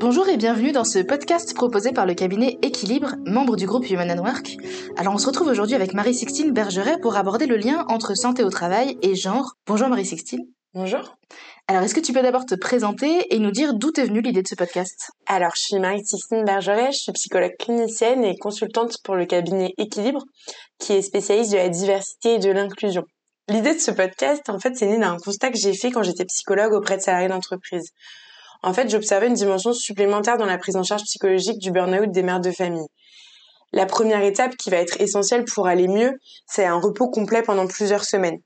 Bonjour et bienvenue dans ce podcast proposé par le cabinet Équilibre, membre du groupe Human and Work. Alors on se retrouve aujourd'hui avec Marie-Sixtine Bergeret pour aborder le lien entre santé au travail et genre. Bonjour Marie-Sixtine. Bonjour. Alors est-ce que tu peux d'abord te présenter et nous dire d'où est venue l'idée de ce podcast? Alors je suis Marie-Sixtine Bergeret, je suis psychologue clinicienne et consultante pour le cabinet Équilibre qui est spécialiste de la diversité et de l'inclusion. L'idée de ce podcast, en fait, c'est né d'un constat que j'ai fait quand j'étais psychologue auprès de salariés d'entreprise. En fait, j'observais une dimension supplémentaire dans la prise en charge psychologique du burn-out des mères de famille. La première étape qui va être essentielle pour aller mieux, c'est un repos complet pendant plusieurs semaines.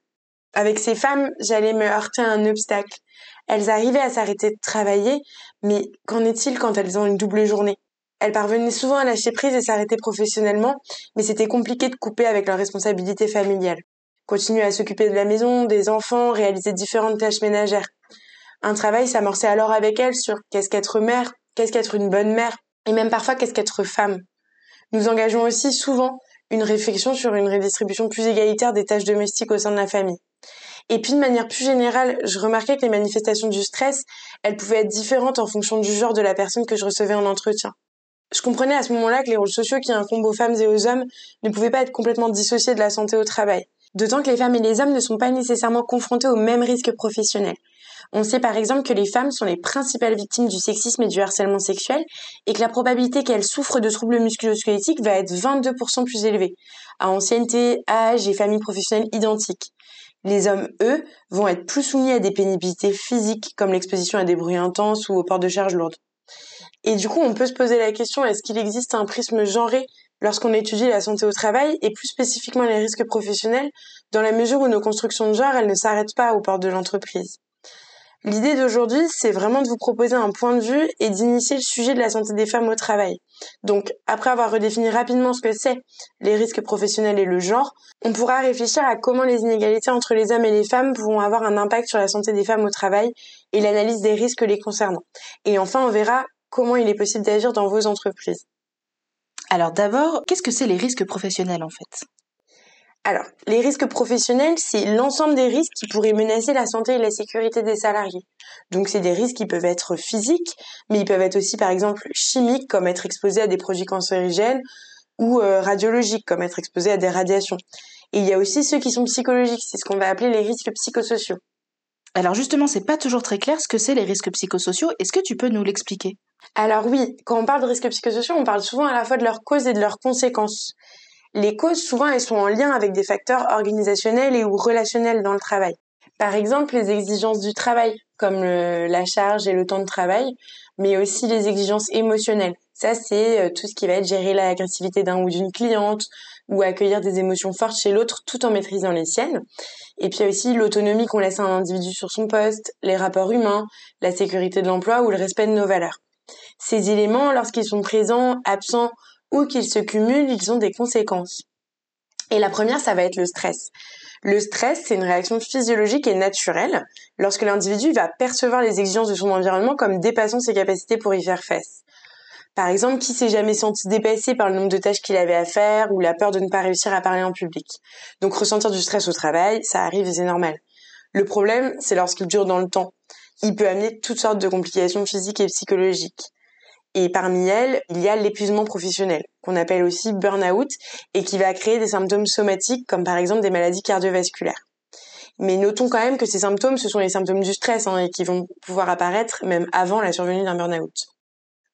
Avec ces femmes, j'allais me heurter à un obstacle. Elles arrivaient à s'arrêter de travailler, mais qu'en est-il quand elles ont une double journée? Elles parvenaient souvent à lâcher prise et s'arrêter professionnellement, mais c'était compliqué de couper avec leurs responsabilités familiales. Continuer à s'occuper de la maison, des enfants, réaliser différentes tâches ménagères. Un travail s'amorçait alors avec elles sur qu'est-ce qu'être mère, qu'est-ce qu'être une bonne mère, et même parfois qu'est-ce qu'être femme. Nous engageons aussi souvent une réflexion sur une redistribution plus égalitaire des tâches domestiques au sein de la famille. Et puis de manière plus générale, je remarquais que les manifestations du stress, elles pouvaient être différentes en fonction du genre de la personne que je recevais en entretien. Je comprenais à ce moment-là que les rôles sociaux qui incombent aux femmes et aux hommes ne pouvaient pas être complètement dissociés de la santé au travail. D'autant que les femmes et les hommes ne sont pas nécessairement confrontés aux mêmes risques professionnels. On sait par exemple que les femmes sont les principales victimes du sexisme et du harcèlement sexuel et que la probabilité qu'elles souffrent de troubles musculo-squelettiques va être 22% plus élevée, à ancienneté, âge et famille professionnelle identiques. Les hommes, eux, vont être plus soumis à des pénibilités physiques comme l'exposition à des bruits intenses ou au port de charges lourdes. Et du coup, on peut se poser la question, est-ce qu'il existe un prisme genré lorsqu'on étudie la santé au travail et plus spécifiquement les risques professionnels, dans la mesure où nos constructions de genre, elles ne s'arrêtent pas aux portes de l'entreprise. L'idée d'aujourd'hui, c'est vraiment de vous proposer un point de vue et d'initier le sujet de la santé des femmes au travail. Donc, après avoir redéfini rapidement ce que c'est les risques professionnels et le genre, on pourra réfléchir à comment les inégalités entre les hommes et les femmes pourront avoir un impact sur la santé des femmes au travail et l'analyse des risques les concernant. Et enfin, on verra comment il est possible d'agir dans vos entreprises. Alors d'abord, qu'est-ce que c'est les risques professionnels en fait? Alors, les risques professionnels, c'est l'ensemble des risques qui pourraient menacer la santé et la sécurité des salariés. Donc, c'est des risques qui peuvent être physiques, mais ils peuvent être aussi, par exemple, chimiques, comme être exposé à des produits cancérigènes, ou euh, radiologiques, comme être exposé à des radiations. Et il y a aussi ceux qui sont psychologiques, c'est ce qu'on va appeler les risques psychosociaux. Alors justement, c'est pas toujours très clair ce que c'est les risques psychosociaux. Est-ce que tu peux nous l'expliquer? Alors oui, quand on parle de risques psychosociaux, on parle souvent à la fois de leurs causes et de leurs conséquences. Les causes, souvent, elles sont en lien avec des facteurs organisationnels et ou relationnels dans le travail. Par exemple, les exigences du travail, comme la charge et le temps de travail, mais aussi les exigences émotionnelles. Ça, c'est euh, tout ce qui va être gérer l'agressivité d'un ou d'une cliente ou accueillir des émotions fortes chez l'autre tout en maîtrisant les siennes. Et puis aussi l'autonomie qu'on laisse à un individu sur son poste, les rapports humains, la sécurité de l'emploi ou le respect de nos valeurs. Ces éléments, lorsqu'ils sont présents, absents ou qu'ils se cumulent, ils ont des conséquences. Et la première, ça va être le stress. Le stress, c'est une réaction physiologique et naturelle lorsque l'individu va percevoir les exigences de son environnement comme dépassant ses capacités pour y faire face. Par exemple, qui s'est jamais senti dépassé par le nombre de tâches qu'il avait à faire ou la peur de ne pas réussir à parler en public. Donc ressentir du stress au travail, ça arrive et c'est normal. Le problème, c'est lorsqu'il dure dans le temps. Il peut amener toutes sortes de complications physiques et psychologiques. Et parmi elles, il y a l'épuisement professionnel, qu'on appelle aussi burn-out, et qui va créer des symptômes somatiques, comme par exemple des maladies cardiovasculaires. Mais notons quand même que ces symptômes, ce sont les symptômes du stress, hein, et qui vont pouvoir apparaître même avant la survenue d'un burn-out.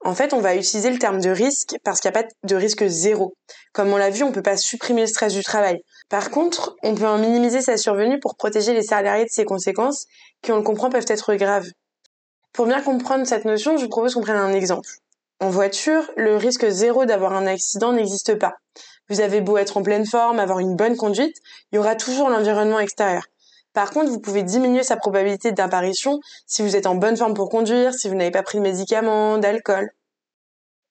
En fait, on va utiliser le terme de risque parce qu'il n'y a pas de risque zéro. Comme on l'a vu, on ne peut pas supprimer le stress du travail. Par contre, on peut en minimiser sa survenue pour protéger les salariés de ses conséquences, qui, on le comprend, peuvent être graves. Pour bien comprendre cette notion, je vous propose qu'on prenne un exemple. En voiture, le risque zéro d'avoir un accident n'existe pas. Vous avez beau être en pleine forme, avoir une bonne conduite, il y aura toujours l'environnement extérieur. Par contre, vous pouvez diminuer sa probabilité d'apparition si vous êtes en bonne forme pour conduire, si vous n'avez pas pris de médicaments, d'alcool.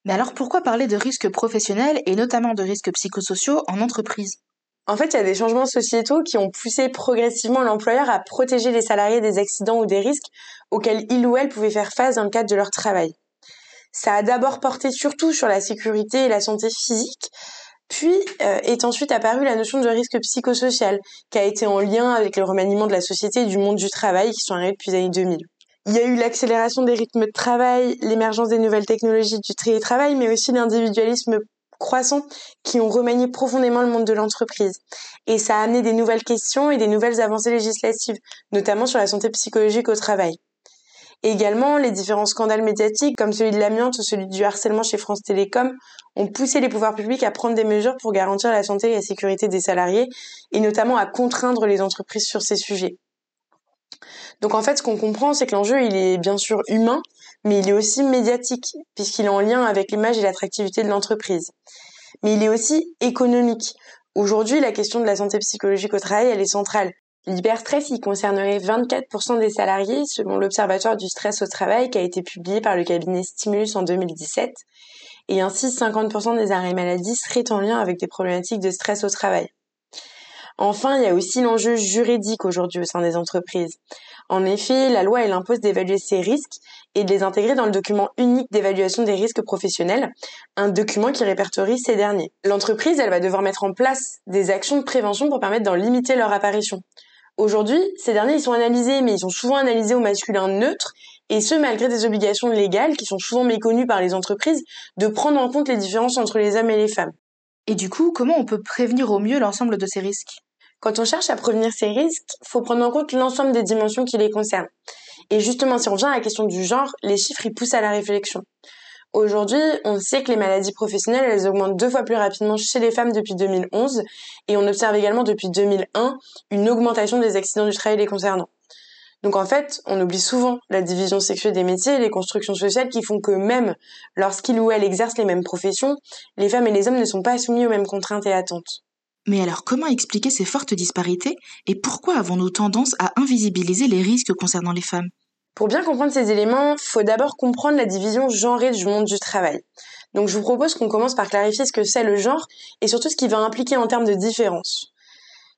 Mais alors pourquoi parler de risques professionnels et notamment de risques psychosociaux en entreprise? En fait, il y a des changements sociétaux qui ont poussé progressivement l'employeur à protéger les salariés des accidents ou des risques auxquels il ou elle pouvait faire face dans le cadre de leur travail. Ça a d'abord porté surtout sur la sécurité et la santé physique, puis euh, est ensuite apparue la notion de risque psychosocial, qui a été en lien avec le remaniement de la société et du monde du travail qui sont arrivés depuis les années 2000. Il y a eu l'accélération des rythmes de travail, l'émergence des nouvelles technologies du télétravail, mais aussi l'individualisme croissant qui ont remanié profondément le monde de l'entreprise. Et ça a amené des nouvelles questions et des nouvelles avancées législatives, notamment sur la santé psychologique au travail. Également, les différents scandales médiatiques, comme celui de l'amiante ou celui du harcèlement chez France Télécom, ont poussé les pouvoirs publics à prendre des mesures pour garantir la santé et la sécurité des salariés, et notamment à contraindre les entreprises sur ces sujets. Donc en fait, ce qu'on comprend, c'est que l'enjeu, il est bien sûr humain, mais il est aussi médiatique, puisqu'il est en lien avec l'image et l'attractivité de l'entreprise. Mais il est aussi économique. Aujourd'hui, la question de la santé psychologique au travail, elle est centrale. L'hyperstress, il concernerait 24% des salariés, selon l'Observatoire du stress au travail qui a été publié par le cabinet Stimulus en 2017. Et ainsi, 50% des arrêts maladie seraient en lien avec des problématiques de stress au travail. Enfin, il y a aussi l'enjeu juridique aujourd'hui au sein des entreprises. En effet, la loi, elle impose d'évaluer ces risques et de les intégrer dans le document unique d'évaluation des risques professionnels, un document qui répertorie ces derniers. L'entreprise, elle va devoir mettre en place des actions de prévention pour permettre d'en limiter leur apparition. Aujourd'hui, ces derniers, ils sont analysés, mais ils sont souvent analysés au masculin neutre, et ce, malgré des obligations légales qui sont souvent méconnues par les entreprises de prendre en compte les différences entre les hommes et les femmes. Et du coup, comment on peut prévenir au mieux l'ensemble de ces risques? Quand on cherche à prévenir ces risques, il faut prendre en compte l'ensemble des dimensions qui les concernent. Et justement, si on vient à la question du genre, les chiffres y poussent à la réflexion. Aujourd'hui, on sait que les maladies professionnelles, elles augmentent deux fois plus rapidement chez les femmes depuis 2011, et on observe également depuis 2001 une augmentation des accidents du travail les concernant. Donc en fait, on oublie souvent la division sexuelle des métiers et les constructions sociales qui font que même lorsqu'ils ou elles exercent les mêmes professions, les femmes et les hommes ne sont pas soumis aux mêmes contraintes et attentes. Mais alors comment expliquer ces fortes disparités et pourquoi avons-nous tendance à invisibiliser les risques concernant les femmes? Pour bien comprendre ces éléments, faut d'abord comprendre la division genrée du monde du travail. Donc je vous propose qu'on commence par clarifier ce que c'est le genre et surtout ce qu'il va impliquer en termes de différence.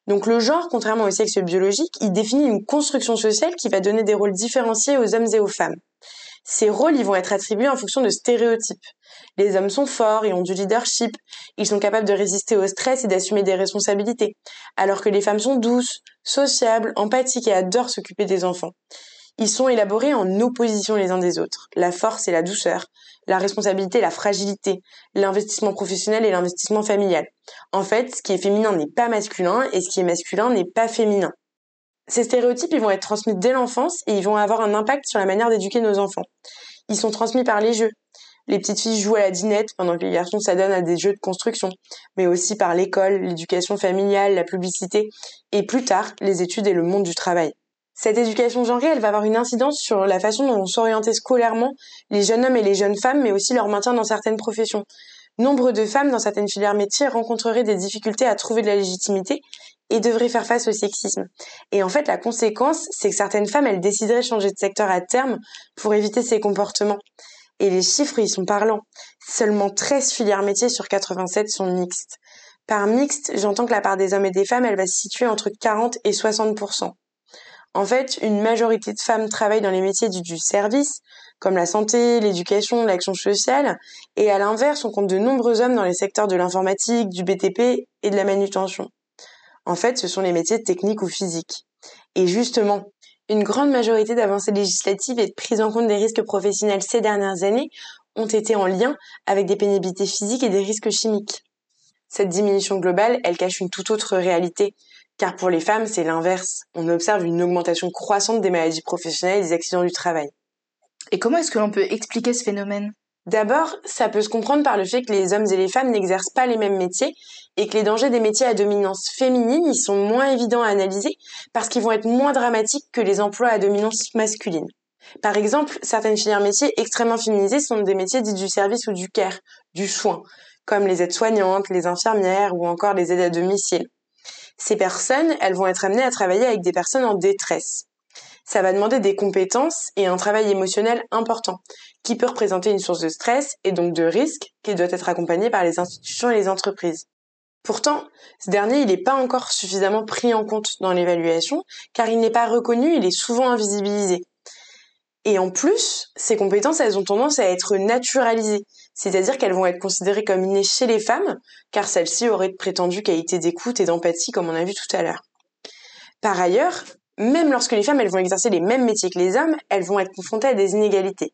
Donc le genre, contrairement au sexe biologique, il définit une construction sociale qui va donner des rôles différenciés aux hommes et aux femmes. Ces rôles, ils vont être attribués en fonction de stéréotypes. Les hommes sont forts et ont du leadership. Ils sont capables de résister au stress et d'assumer des responsabilités. Alors que les femmes sont douces, sociables, empathiques et adorent s'occuper des enfants. Ils sont élaborés en opposition les uns des autres. La force et la douceur, la responsabilité et la fragilité, l'investissement professionnel et l'investissement familial. En fait, ce qui est féminin n'est pas masculin et ce qui est masculin n'est pas féminin. Ces stéréotypes, ils vont être transmis dès l'enfance et ils vont avoir un impact sur la manière d'éduquer nos enfants. Ils sont transmis par les jeux. Les petites filles jouent à la dinette pendant que les garçons s'adonnent à des jeux de construction, mais aussi par l'école, l'éducation familiale, la publicité et plus tard les études et le monde du travail. Cette éducation genrée, elle va avoir une incidence sur la façon dont vont s'orienter scolairement les jeunes hommes et les jeunes femmes, mais aussi leur maintien dans certaines professions. Nombre de femmes dans certaines filières métiers rencontreraient des difficultés à trouver de la légitimité et devraient faire face au sexisme. Et en fait, la conséquence, c'est que certaines femmes, elles décideraient de changer de secteur à terme pour éviter ces comportements. Et les chiffres, ils sont parlants. Seulement 13 filières métiers sur 87 sont mixtes. Par mixte, j'entends que la part des hommes et des femmes, elle va se situer entre 40 et 60 En fait, une majorité de femmes travaillent dans les métiers du, service, comme la santé, l'éducation, l'action sociale, et à l'inverse, on compte de nombreux hommes dans les secteurs de l'informatique, du BTP et de la manutention. En fait, ce sont les métiers techniques ou physiques. Et justement, une grande majorité d'avancées législatives et de prise en compte des risques professionnels ces dernières années ont été en lien avec des pénibilités physiques et des risques chimiques. Cette diminution globale, elle cache une toute autre réalité, car pour les femmes, c'est l'inverse. On observe une augmentation croissante des maladies professionnelles et des accidents du travail. Et comment est-ce que l'on peut expliquer ce phénomène? D'abord, ça peut se comprendre par le fait que les hommes et les femmes n'exercent pas les mêmes métiers et que les dangers des métiers à dominance féminine y sont moins évidents à analyser parce qu'ils vont être moins dramatiques que les emplois à dominance masculine. Par exemple, certaines filières métiers extrêmement féminisés sont des métiers dits du service ou du care, du soin, comme les aides-soignantes, les infirmières ou encore les aides à domicile. Ces personnes, elles vont être amenées à travailler avec des personnes en détresse ça va demander des compétences et un travail émotionnel important, qui peut représenter une source de stress et donc de risque qui doit être accompagné par les institutions et les entreprises. Pourtant, ce dernier, il n'est pas encore suffisamment pris en compte dans l'évaluation, car il n'est pas reconnu, il est souvent invisibilisé. Et en plus, ces compétences, elles ont tendance à être naturalisées, c'est-à-dire qu'elles vont être considérées comme innées chez les femmes, car celles-ci auraient de prétendues qualités d'écoute et d'empathie, comme on a vu tout à l'heure. Par ailleurs, même lorsque les femmes elles vont exercer les mêmes métiers que les hommes, elles vont être confrontées à des inégalités.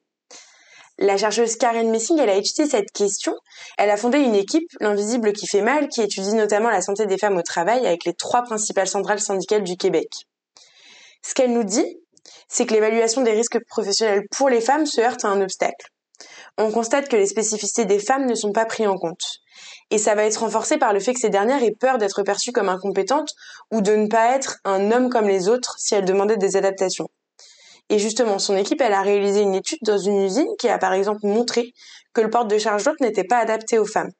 La chercheuse Karen Messing, elle a étudié cette question. Elle a fondé une équipe, l'Invisible qui fait mal, qui étudie notamment la santé des femmes au travail avec les trois principales centrales syndicales du Québec. Ce qu'elle nous dit, c'est que l'évaluation des risques professionnels pour les femmes se heurte à un obstacle. On constate que les spécificités des femmes ne sont pas prises en compte. Et ça va être renforcé par le fait que ces dernières aient peur d'être perçues comme incompétentes ou de ne pas être un homme comme les autres si elles demandaient des adaptations. Et justement, son équipe, elle a réalisé une étude dans une usine qui a par exemple montré que le porte de charge d'hôte n'était pas adapté aux femmes.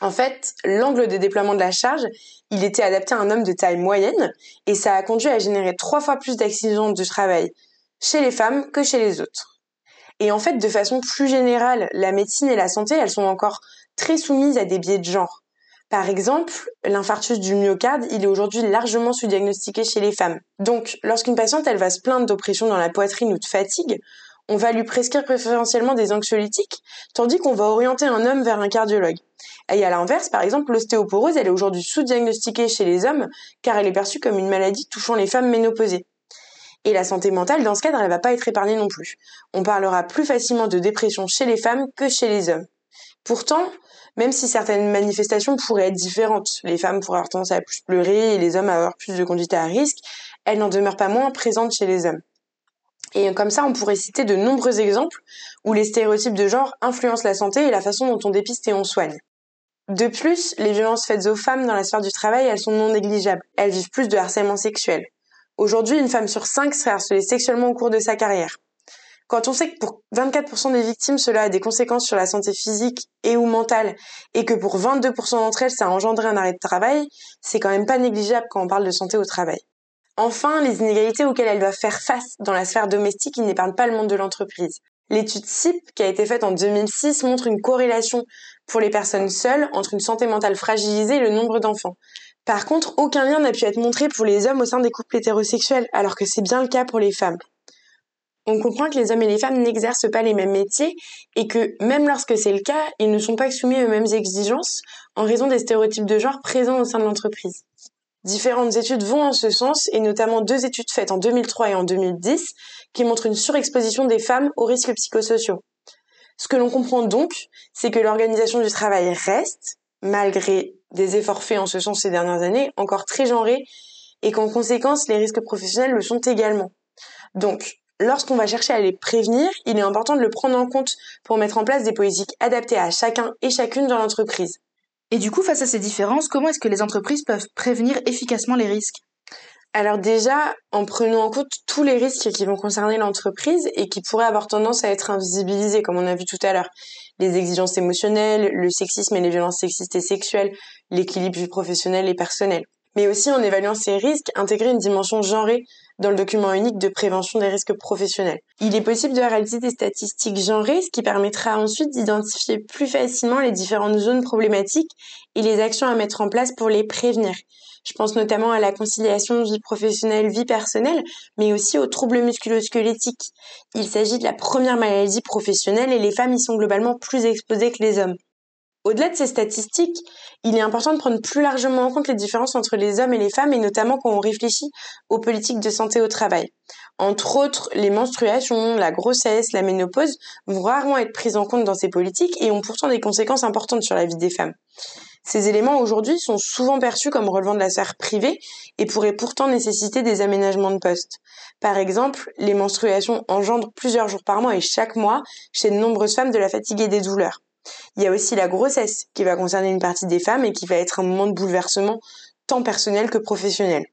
En fait, l'angle de déploiement de la charge, il était adapté à un homme de taille moyenne et ça a conduit à générer trois fois plus d'accidents de travail chez les femmes que chez les autres. Et en fait, de façon plus générale, la médecine et la santé, elles sont encore très soumises à des biais de genre. Par exemple, l'infarctus du myocarde, il est aujourd'hui largement sous-diagnostiqué chez les femmes. Donc, lorsqu'une patiente, elle va se plaindre d'oppression dans la poitrine ou de fatigue, on va lui prescrire préférentiellement des anxiolytiques, tandis qu'on va orienter un homme vers un cardiologue. Et à l'inverse, par exemple, l'ostéoporose, elle est aujourd'hui sous-diagnostiquée chez les hommes, car elle est perçue comme une maladie touchant les femmes ménopausées. Et la santé mentale, dans ce cadre, elle va pas être épargnée non plus. On parlera plus facilement de dépression chez les femmes que chez les hommes. Pourtant, même si certaines manifestations pourraient être différentes, les femmes pourraient avoir tendance à plus pleurer et les hommes à avoir plus de conduite à risque, elles n'en demeurent pas moins présentes chez les hommes. Et comme ça, on pourrait citer de nombreux exemples où les stéréotypes de genre influencent la santé et la façon dont on dépiste et on soigne. De plus, les violences faites aux femmes dans la sphère du travail, elles sont non négligeables. Elles vivent plus de harcèlement sexuel. Aujourd'hui, une femme sur cinq serait harcelée sexuellement au cours de sa carrière. Quand on sait que pour 24% des victimes, cela a des conséquences sur la santé physique et ou mentale, et que pour 22% d'entre elles, ça a engendré un arrêt de travail, c'est quand même pas négligeable quand on parle de santé au travail. Enfin, les inégalités auxquelles elle doit faire face dans la sphère domestique, ils n'épargnent pas le monde de l'entreprise. L'étude CIP, qui a été faite en 2006, montre une corrélation pour les personnes seules entre une santé mentale fragilisée et le nombre d'enfants. Par contre, aucun lien n'a pu être montré pour les hommes au sein des couples hétérosexuels, alors que c'est bien le cas pour les femmes on comprend que les hommes et les femmes n'exercent pas les mêmes métiers et que même lorsque c'est le cas, ils ne sont pas soumis aux mêmes exigences en raison des stéréotypes de genre présents au sein de l'entreprise. Différentes études vont en ce sens et notamment deux études faites en 2003 et en 2010 qui montrent une surexposition des femmes aux risques psychosociaux. Ce que l'on comprend donc, c'est que l'organisation du travail reste, malgré des efforts faits en ce sens ces dernières années, encore très genrée et qu'en conséquence, les risques professionnels le sont également. Donc, lorsqu'on va chercher à les prévenir, il est important de le prendre en compte pour mettre en place des politiques adaptées à chacun et chacune dans l'entreprise. Et du coup, face à ces différences, comment est-ce que les entreprises peuvent prévenir efficacement les risques? Alors déjà, en prenant en compte tous les risques qui vont concerner l'entreprise et qui pourraient avoir tendance à être invisibilisés, comme on a vu tout à l'heure, les exigences émotionnelles, le sexisme et les violences sexistes et sexuelles, l'équilibre vie professionnel et personnel mais aussi en évaluant ces risques, intégrer une dimension genrée dans le document unique de prévention des risques professionnels. Il est possible de réaliser des statistiques genrées, ce qui permettra ensuite d'identifier plus facilement les différentes zones problématiques et les actions à mettre en place pour les prévenir. Je pense notamment à la conciliation vie professionnelle-vie personnelle, mais aussi aux troubles musculo-squelettiques. Il s'agit de la première maladie professionnelle et les femmes y sont globalement plus exposées que les hommes. Au-delà de ces statistiques, il est important de prendre plus largement en compte les différences entre les hommes et les femmes, et notamment quand on réfléchit aux politiques de santé au travail. Entre autres, les menstruations, la grossesse, la ménopause vont rarement être prises en compte dans ces politiques et ont pourtant des conséquences importantes sur la vie des femmes. Ces éléments aujourd'hui sont souvent perçus comme relevant de la sphère privée et pourraient pourtant nécessiter des aménagements de poste. Par exemple, les menstruations engendrent plusieurs jours par mois et chaque mois chez de nombreuses femmes de la fatigue et des douleurs. Il y a aussi la grossesse qui va concerner une partie des femmes et qui va être un moment de bouleversement tant personnel que professionnel.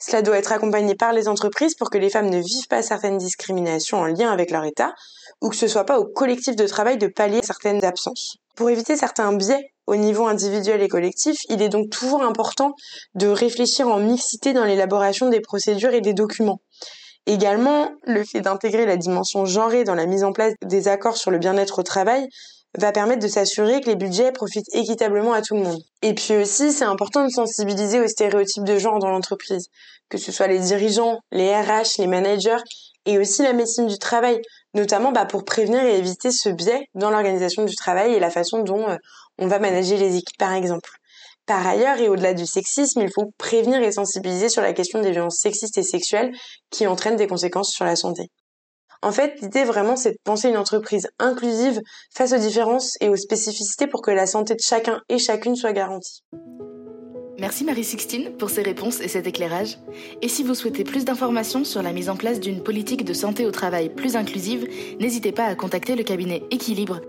Cela doit être accompagné par les entreprises pour que les femmes ne vivent pas certaines discriminations en lien avec leur état ou que ce soit pas au collectif de travail de pallier certaines absences. Pour éviter certains biais au niveau individuel et collectif, il est donc toujours important de réfléchir en mixité dans l'élaboration des procédures et des documents. Également, le fait d'intégrer la dimension genrée dans la mise en place des accords sur le bien-être au travail va permettre de s'assurer que les budgets profitent équitablement à tout le monde. Et puis aussi, c'est important de sensibiliser aux stéréotypes de genre dans l'entreprise, que ce soit les dirigeants, les RH, les managers et aussi la médecine du travail, notamment bah, pour prévenir et éviter ce biais dans l'organisation du travail et la façon dont euh, on va manager les équipes par exemple. Par ailleurs, et au-delà du sexisme, il faut prévenir et sensibiliser sur la question des violences sexistes et sexuelles qui entraînent des conséquences sur la santé. En fait, l'idée vraiment, c'est de penser une entreprise inclusive face aux différences et aux spécificités pour que la santé de chacun et chacune soit garantie. Merci Marie-Sixtine pour ces réponses et cet éclairage. Et si vous souhaitez plus d'informations sur la mise en place d'une politique de santé au travail plus inclusive, n'hésitez pas à contacter le cabinet Équilibre